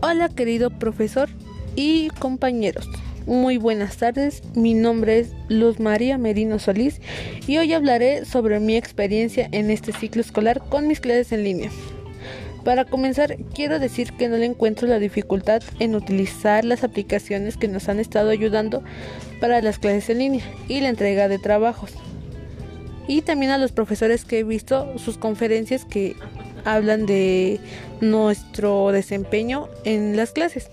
Hola querido profesor y compañeros. Muy buenas tardes, mi nombre es Luz María Merino Solís y hoy hablaré sobre mi experiencia en este ciclo escolar con mis clases en línea. Para comenzar, quiero decir que no le encuentro la dificultad en utilizar las aplicaciones que nos han estado ayudando para las clases en línea y la entrega de trabajos. Y también a los profesores que he visto sus conferencias que hablan de nuestro desempeño en las clases.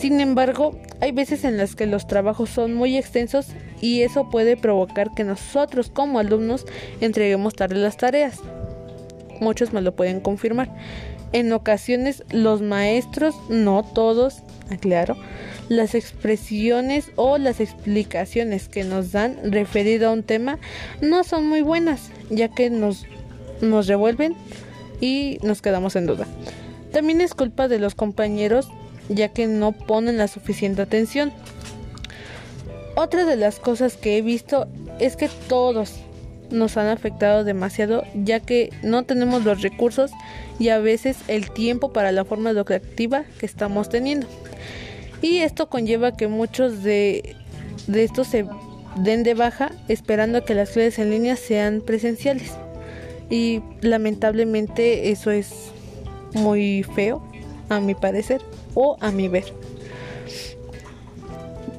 Sin embargo, hay veces en las que los trabajos son muy extensos y eso puede provocar que nosotros como alumnos entreguemos tarde las tareas. Muchos me lo pueden confirmar. En ocasiones los maestros, no todos, aclaro, las expresiones o las explicaciones que nos dan referido a un tema no son muy buenas, ya que nos, nos revuelven y nos quedamos en duda. También es culpa de los compañeros ya que no ponen la suficiente atención. Otra de las cosas que he visto es que todos nos han afectado demasiado ya que no tenemos los recursos y a veces el tiempo para la forma educativa que estamos teniendo. Y esto conlleva que muchos de, de estos se den de baja esperando que las clases en línea sean presenciales y lamentablemente eso es muy feo a mi parecer o a mi ver.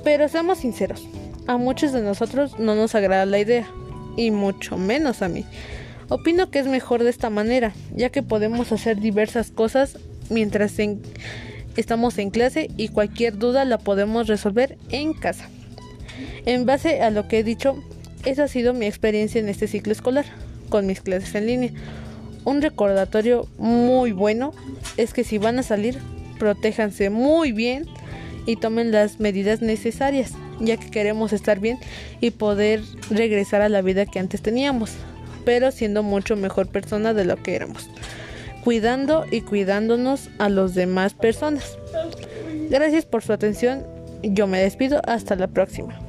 Pero seamos sinceros, a muchos de nosotros no nos agrada la idea y mucho menos a mí. Opino que es mejor de esta manera, ya que podemos hacer diversas cosas mientras estamos en clase y cualquier duda la podemos resolver en casa. En base a lo que he dicho, esa ha sido mi experiencia en este ciclo escolar con mis clases en línea. Un recordatorio muy bueno es que si van a salir, protéjanse muy bien y tomen las medidas necesarias, ya que queremos estar bien y poder regresar a la vida que antes teníamos, pero siendo mucho mejor persona de lo que éramos, cuidando y cuidándonos a los demás personas. Gracias por su atención, yo me despido, hasta la próxima.